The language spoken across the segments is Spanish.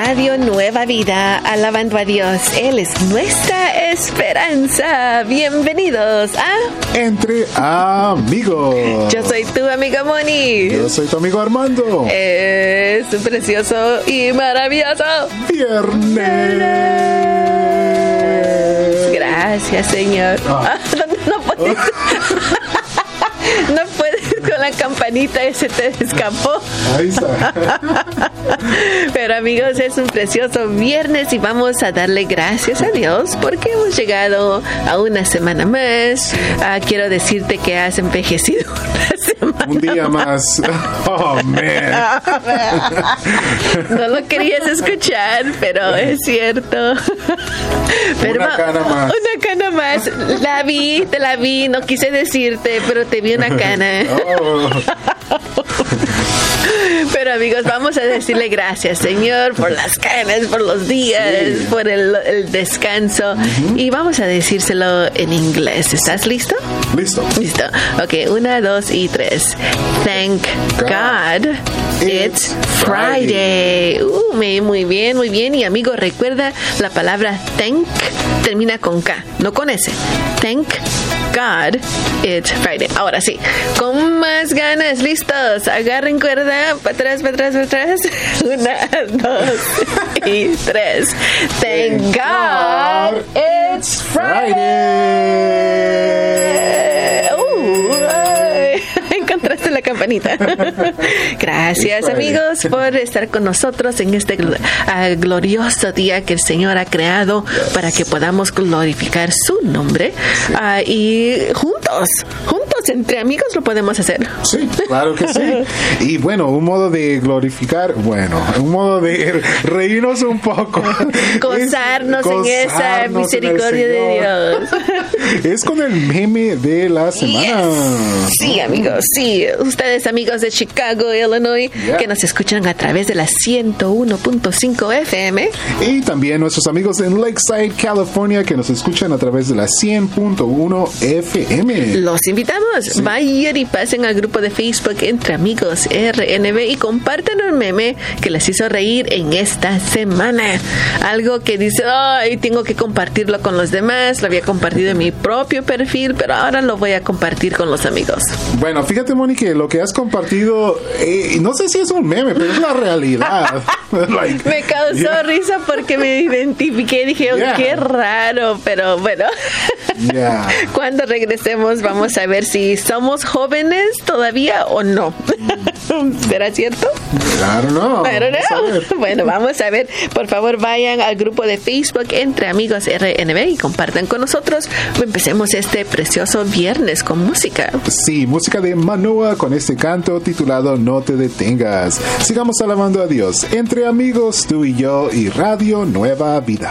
Radio Nueva Vida, alabando a Dios. Él es nuestra esperanza. Bienvenidos a Entre Amigos. Yo soy tu amiga Moni. Yo soy tu amigo Armando. Es un precioso y maravilloso Viernes. Gracias, Señor. Ah. No, no. No la campanita, ese te escapó. Ahí está. Pero amigos, es un precioso viernes y vamos a darle gracias a Dios porque hemos llegado a una semana más. Ah, quiero decirte que has envejecido una semana. Un día más. Oh, man. No lo querías escuchar, pero es cierto. Una cana más. Una cana más. La vi, te la vi, no quise decirte, pero te vi una cana. Oh, Pero amigos, vamos a decirle gracias, Señor, por las canas, por los días, Sí. por el, el descanso. Y vamos a decírselo en inglés. ¿Estás listo? listo. Listo. Ok, una, dos y tres. Thank God. It's Friday. Uh, muy bien, muy bien. Y amigo, recuerda la palabra thank termina con K, no con S. Thank God it's Friday. Ahora sí, con más ganas, listos. Agarren cuerda, para atrás, para atrás, para atrás. Una, dos y tres. Thank God it's Friday. Uh, encontraste la campanita. Gracias amigos por estar con nosotros en este ah, glorioso día que el Señor ha creado para que podamos glorificar su nombre Ah, y juntos, juntos entre amigos lo podemos hacer. Sí, claro que sí. Y bueno, un modo de glorificar, bueno, un modo de reírnos un poco. Gozarnos en esa en misericordia de. Dios. Es con el meme de la semana. Sí, amigos, sí. Ustedes, amigos de Chicago, Illinois, Yeah. que nos escuchan a través de la 101.5 FM. Y también nuestros amigos en Lakeside, California, que nos escuchan a través de la 100.1 FM. Los invitamos. Vayan y pasen al grupo de Facebook Entre Amigos RNB y compartan un meme que les hizo reír en esta semana. Algo que dice, ay, tengo que compartirlo con los demás. Lo había compartido en mi propio perfil, pero ahora lo voy a compartir con los amigos. Bueno, fíjate, Moni, que lo que has compartido, eh, no sé si es un meme, pero es la realidad. Like, Me causó yeah, risa porque me identifiqué y dije, oh, Yeah. qué raro, pero bueno. Yeah. Cuando regresemos vamos a ver si somos jóvenes todavía o no. ¿Será cierto? I don't know. I don't Vamos a know. ver. Bueno, vamos a ver. Por favor, vayan al grupo de Facebook Entre Amigos RNB y compartan con nosotros. Empecemos este precioso viernes con música. Sí, música de Manoa con este canto titulado No te detengas. Sigamos alabando a Dios entre amigos, tú y yo y Radio Nueva Vida.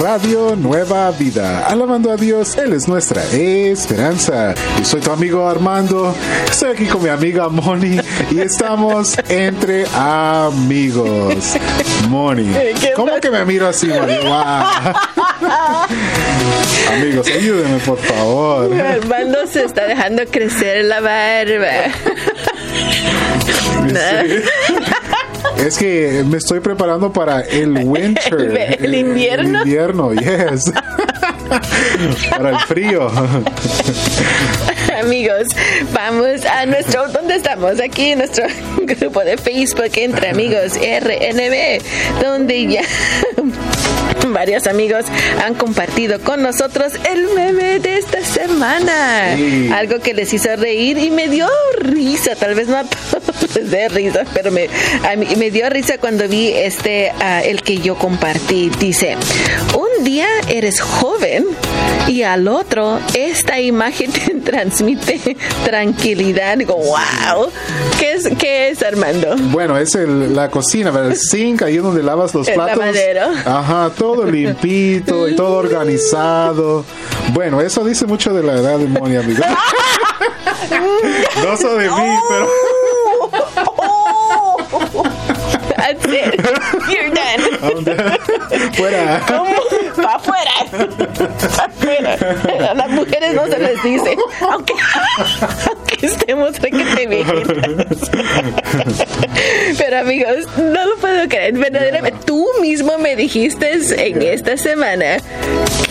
Radio Nueva Vida. Alabando a Dios, Él es nuestra esperanza. Y soy tu amigo Armando. Estoy aquí con mi amiga Moni y estamos entre amigos. Moni, ¿cómo que me miro así, Moni? Wow. Amigos, ayúdenme por favor. Armando se está dejando crecer la barba. Es que me estoy preparando para el winter. El- el invierno. El invierno, yes. para el frío. Amigos, vamos a nuestro, ¿dónde estamos? Aquí en nuestro grupo de Facebook Entre Amigos RNB, donde ya varios amigos han compartido con nosotros el meme de esta semana. Sí. Algo que les hizo reír y me dio risa, tal vez no a todos les dé risa, pero me, a mí- me dio risa cuando vi este, ah, el que yo compartí. Dice, un un día eres joven y al otro esta imagen te transmite tranquilidad. Digo, wow. ¿Qué es, qué es Armando? Bueno, es el, la cocina, el sink, ahí donde lavas los El platos. lavadero. Ajá, todo limpito y todo organizado. Bueno, eso dice mucho de la edad de Moni, amigo. no soy de mí, pero... That's it. You're done. Fuera. ¡Pa' afuera! ¡Pa' afuera! A las mujeres no se les dice, aunque, aunque estemos requete viejitas. Pero amigos, no lo puedo creer. Verdaderamente, tú mismo me dijiste en esta semana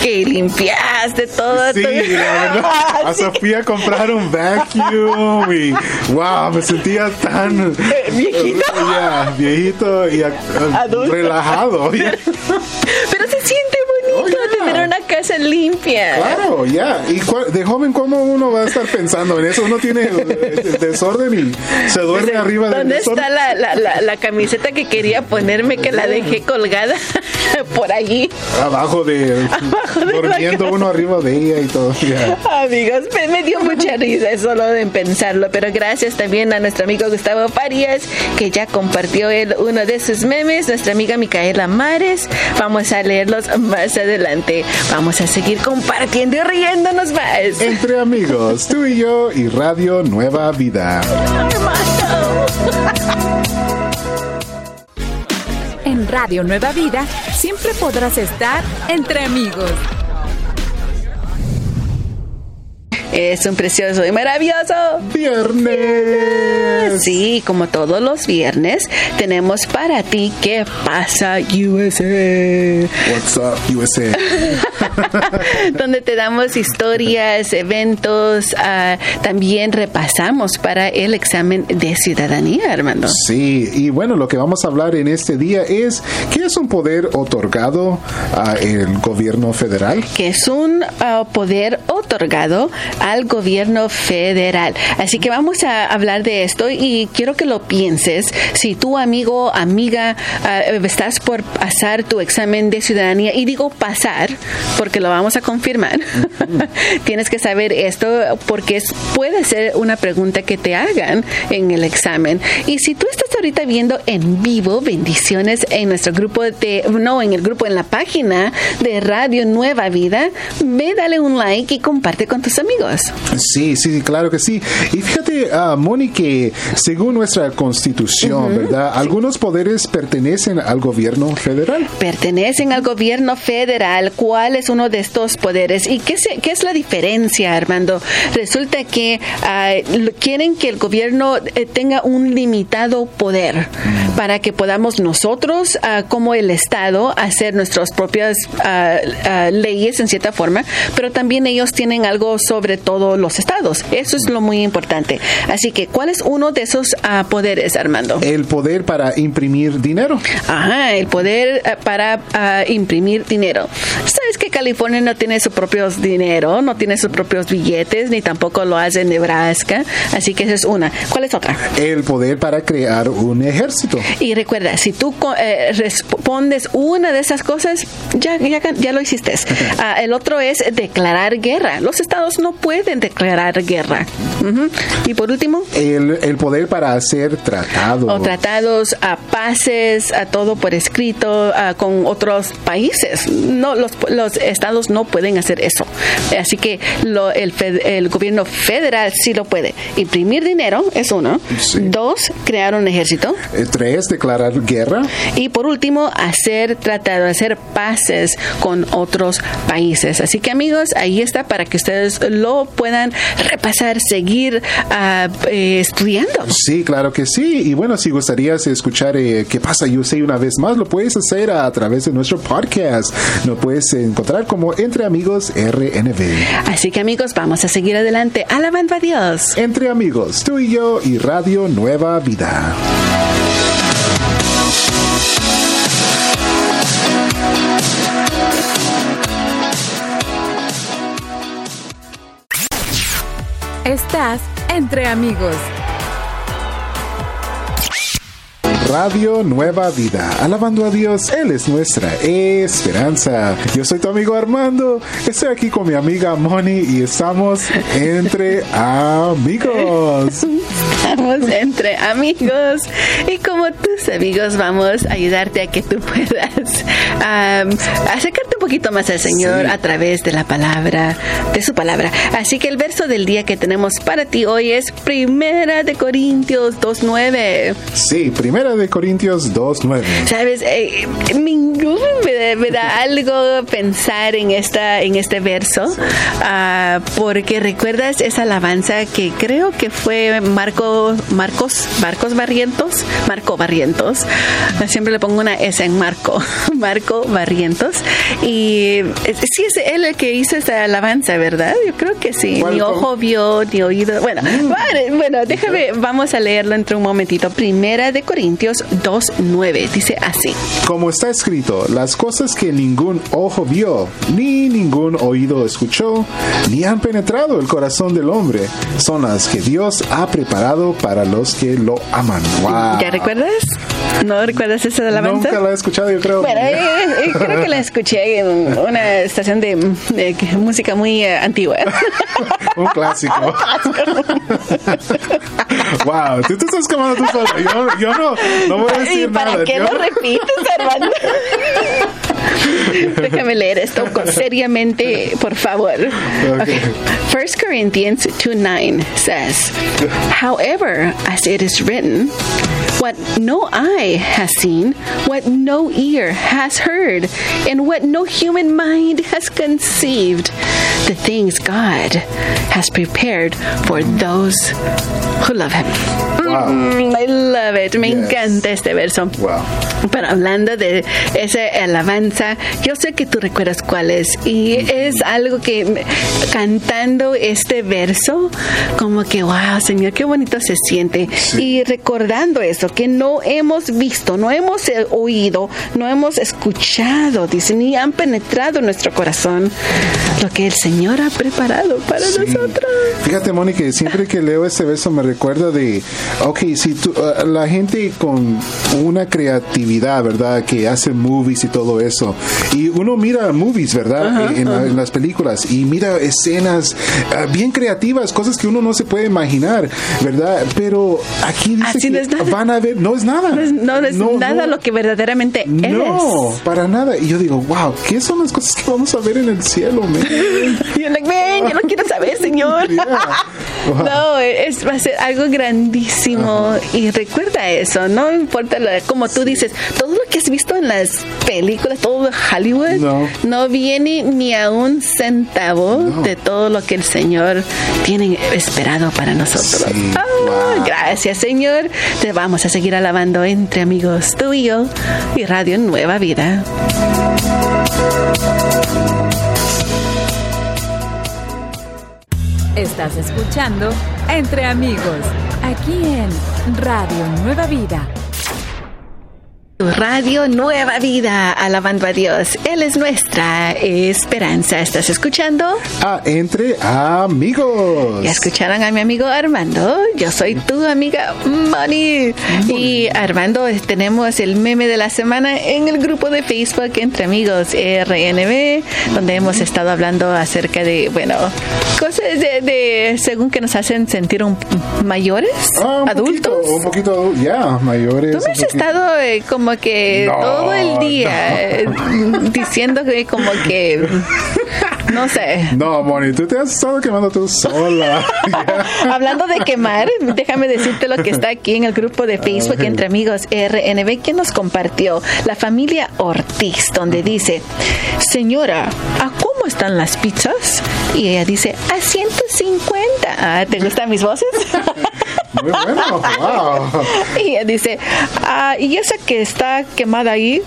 que limpiaste todo. Sí, tu- verdad. A Sí. Sofía comprar un vacuum y wow, me sentía tan viejito. Ya, viejito y relajado. ya. Oh, yeah. una casa limpia. Claro, ya. Y cua- de joven, ¿cómo uno va a estar pensando en eso? Uno tiene el, el desorden y se duerme arriba del ¿Dónde desorden. está la, la, la, la camiseta que quería ponerme que la dejé colgada por allí? Abajo de. Abajo de durmiendo uno arriba de ella y todo. ya. Amigos, me, me dio mucha risa solo de pensarlo, pero gracias también a nuestro amigo Gustavo Farías, que ya compartió él uno de sus memes, nuestra amiga Micaela Mares. Vamos a leerlos más adelante. Vamos a seguir compartiendo y riéndonos más. Entre amigos, tú y yo y Radio Nueva Vida. En Radio Nueva Vida siempre podrás estar entre amigos. Es un precioso y maravilloso Viernes. Sí, como todos los viernes, tenemos para ti ¿Qué pasa USA? What's up, USA? donde te damos historias, eventos, ah, también repasamos para el examen de ciudadanía, Armando. Sí, y bueno, lo que vamos a hablar en este día es ¿qué es un poder otorgado al gobierno federal? que es un ah, poder otorgado al gobierno federal. Así que vamos a hablar de esto y quiero que lo pienses. Si tu amigo, amiga, ah, estás por pasar tu examen de ciudadanía, y digo pasar porque lo vamos a confirmar, tienes que saber esto porque es, puede ser una pregunta que te hagan en el examen. Y si tú estás ahorita viendo en vivo, bendiciones en nuestro grupo de, no, en el grupo, en la página de Radio Nueva Vida, ve, dale un like y comparte con tus amigos. Sí, sí, sí, claro que sí. Y fíjate, Moni, que según nuestra constitución, ¿verdad? Algunos poderes pertenecen al gobierno federal. Pertenecen al gobierno federal. ¿Cuál es uno de estos poderes? ¿Y qué, se- qué es la diferencia, Armando? Resulta que lo- quieren que el gobierno eh, tenga un limitado poder para que podamos nosotros, ah, como el Estado, hacer nuestras propias leyes en cierta forma, pero también ellos tienen algo sobre todos los estados. Eso es lo muy importante. Así que, ¿cuál es uno de esos ah, poderes, Armando? El poder para imprimir dinero. Ajá, el poder eh, para ah, imprimir dinero. ¿Sabes que California no tiene su propio dinero, no tiene sus propios billetes, ni tampoco lo hace Nebraska? Así que esa es una. ¿Cuál es otra? El poder para crear un ejército. Y recuerda, si tú eh, respondes una de esas cosas, ya, ya, ya lo hiciste. Ah, el otro es declarar guerra. Los estados no pueden declarar guerra. Y por último, El, el poder para hacer tratados. o tratados a pases, a todo por escrito a- con otros países. No, los, los estados no pueden hacer eso. Así que lo- el, el gobierno federal sí lo puede. Imprimir dinero es uno. Sí. Dos, crear un ejército. Eh, Tres, declarar guerra. Y por último, hacer tratados, hacer pases con otros países. Así que amigos, ahí está para que ustedes lo puedan repasar, seguir ah, eh, estudiando. Sí, claro que sí. Y bueno, si gustarías escuchar eh, qué pasa USA una vez más, lo puedes hacer a través de nuestro podcast. Lo puedes encontrar como Entre Amigos RNB. Así que amigos, vamos a seguir adelante. Alabando a Dios. Entre Amigos, tú y yo y Radio Nueva Vida. Estás entre amigos. Radio Nueva Vida. Alabando a Dios, Él es nuestra esperanza. Yo soy tu amigo Armando, estoy aquí con mi amiga Moni y estamos entre amigos. Estamos entre amigos y como tus amigos vamos a ayudarte a que tú puedas acercarte un poquito más al Señor a través de la palabra, de su palabra. Así que el verso del día que tenemos para ti hoy es Primera de Corintios 2.9. Sí, Primera de Corintios 2.9. Sabes, eh, me, da, algo pensar en esta en este verso, ah, porque recuerdas esa alabanza que creo que fue Marco, Marcos, Marcos Barrientos, Marco Barrientos. Siempre le pongo una S en Marco, Marco Barrientos. Y eh, sí es él el que hizo esa alabanza, ¿verdad? Yo creo que sí. Ni ojo vio, ni oído. Bueno, mm. bueno, déjame, vamos a leerlo entre un momentito. Primera de Corintios 2.9. Dice así. Como está escrito, las cosas que ningún ojo vio, ni ningún oído escuchó, ni han penetrado el corazón del hombre, son las que Dios ha preparado para los que lo aman. ¿Ya recuerdas? ¿No recuerdas esa alabanza? Nunca la he escuchado, yo creo. Bueno, eh, eh, creo que la escuché una estación de, música muy eh, antigua. Un clásico. wow, tú te estás quemando tú solo. Yo, yo no, no voy a decir ¿Y para qué lo repites, hermano? Déjame leer esto seriamente, por favor. Okay. 1 Corinthians 2 9 says, However, as it is written, what no eye has seen, what no ear has heard, and what no human mind has conceived, the things God has prepared for those who love Him. Wow. Mm, I love it. Me yes. encanta este verso. Wow. Pero hablando de esa alabanza, yo sé que tú recuerdas cuál es. Y es algo que cantando este verso, como que, wow, Señor, qué bonito se siente. Sí. Y recordando eso, que no hemos visto, no hemos oído, no hemos escuchado, dice, ni han penetrado en nuestro corazón lo que el Señor ha preparado para sí. nosotros. Fíjate, Mónica, siempre que leo este verso me recuerda de, ok, si tú, uh, la gente con una creatividad, ¿verdad? Que hace movies y todo eso. Y uno mira movies, ¿verdad? Ajá, en, ajá. en, las películas y mira escenas uh, bien creativas, cosas que uno no se puede imaginar, ¿verdad? Pero aquí dice Así que no van a ver, no es nada. No es, no es no, nada lo que verdaderamente no, es. No, para nada. Y yo digo, wow, ¿qué son las cosas que vamos a ver en el cielo, man? You're like, man, yo no quiero saber, señor. Yeah. Wow. No, es, va a ser algo grandísimo. Ajá. Y recuerda eso, no importa, lo, como tú dices, todo lo que has visto en las películas, todo de Hollywood, no, no viene ni a un centavo No. de todo lo que el Señor tiene esperado para nosotros. Sí, Ah, wow. Gracias, Señor. Te vamos a seguir alabando entre amigos, tú y yo, y Radio Nueva Vida. Estás escuchando Entre Amigos, aquí en Radio Nueva Vida. Radio Nueva Vida, alabando a Dios. Él es nuestra esperanza. ¿Estás escuchando? Ah, entre amigos. Ya escucharon a mi amigo Armando. Yo soy tu amiga Moni. Y Armando, tenemos el meme de la semana en el grupo de Facebook Entre Amigos RNB, donde hemos estado hablando acerca de, bueno, cosas de, de según que nos hacen sentir un, mayores, Ah, un adultos. Poquito, un poquito, ya, mayores. Tú me has estado eh, como que No, todo el día no. eh, diciendo que como que no sé. No, Moni, tú te has estado quemando tú sola. Hablando de quemar, déjame decirte lo que está aquí en el grupo de Facebook Ay. entre amigos RNB que nos compartió la familia Ortiz, donde dice, señora, ¿a cómo están las pizzas? Y ella dice, a 150. Ah, ¿Te gustan mis voces? Muy bueno, wow. Y ella dice, ah, y esa que está quemada ahí,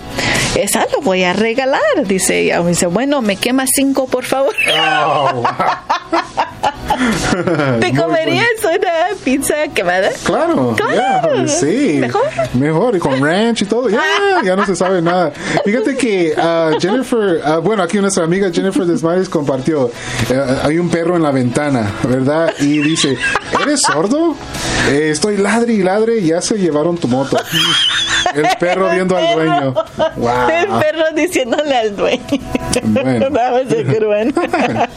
esa lo voy a regalar. Dice ella, me dice, bueno, me quema cinco, por favor. Oh, wow. ¿Te comerías una pizza quemada? Claro, Claro. ya, sí. ¿Mejor? Mejor, y con ranch y todo. Ya, ya no se sabe nada. Fíjate que ah, Jennifer, ah, bueno, aquí nuestra amiga Jennifer Desmares compartió, eh, hay un perro en la ventana, ¿verdad? Y dice, ¿eres sordo? Eh, estoy ladre y ladre ya se llevaron tu moto. El perro viendo al dueño. Wow. El perro diciéndole al dueño. Bueno.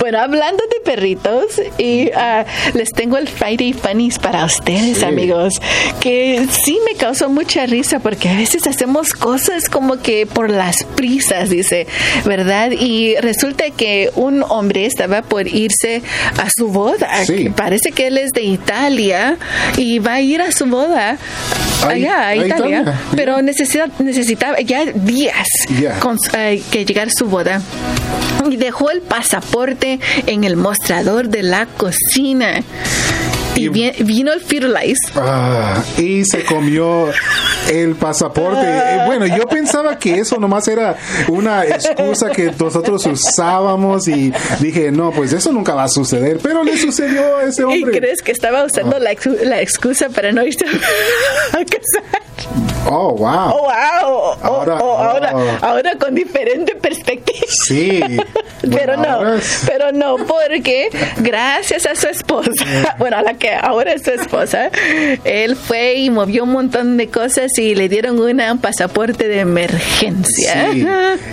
Bueno. hablando de perritos, y ah, les tengo el Friday Funnies para ustedes, Sí. amigos, que sí me causó mucha risa porque a veces hacemos cosas como que por las prisas, dice, ¿verdad? Y resulta que un hombre estaba por irse a su boda. Sí. Parece que él es de Italia y va a ir a su boda Ay, allá a a Italia, Italia. pero necesita, necesitaba ya días con, eh, que llegar su boda. Y dejó el pasaporte en el mostrador de la cocina. Y, Y- vi- vino el Firulais. Ah, y se comió el pasaporte. Eh, Bueno, yo pensaba que eso nomás era una excusa que nosotros usábamos y dije, no, pues eso nunca va a suceder. Pero le sucedió a ese ¿Y hombre. crees que estaba usando la, excu- la excusa para no irse a casar? Oh, wow. Oh, wow. Oh, Ahora- oh, ahora, oh. ahora con diferente perspectiva. Sí. pero no, pero no, porque gracias a su esposa, bueno, a la que ahora es su esposa, él fue y movió un montón de cosas y le dieron una, un pasaporte de emergencia. Sí.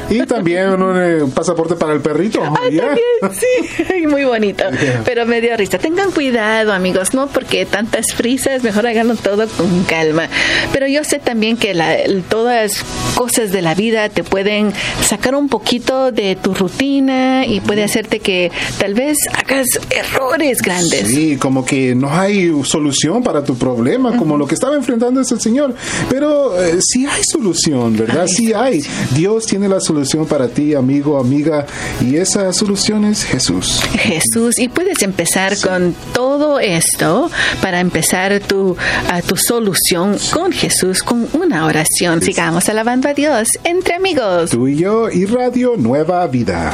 Y también un eh, pasaporte para el perrito. Ah, también, sí, muy bonito. Yeah. Pero me dio risa. Tengan cuidado, amigos, no porque tantas prisas, mejor háganlo todo con calma. Pero yo sé también que la, todas cosas de la vida te pueden sacar un poquito de tu rutina y puede hacerte que tal vez hagas errores grandes. Sí, como que no hay solución para tu problema, como lo que estaba enfrentando es el Señor. Pero eh, sí hay solución, ¿verdad? Sí hay. Dios tiene la solución para ti, amigo, amiga, y esa solución es Jesús. Jesús y puedes empezar con todo esto para empezar tu, a tu solución con Jesús con una oración. Sigamos alabando a Dios entre amigos. Tú y yo y Radio Nueva Vida.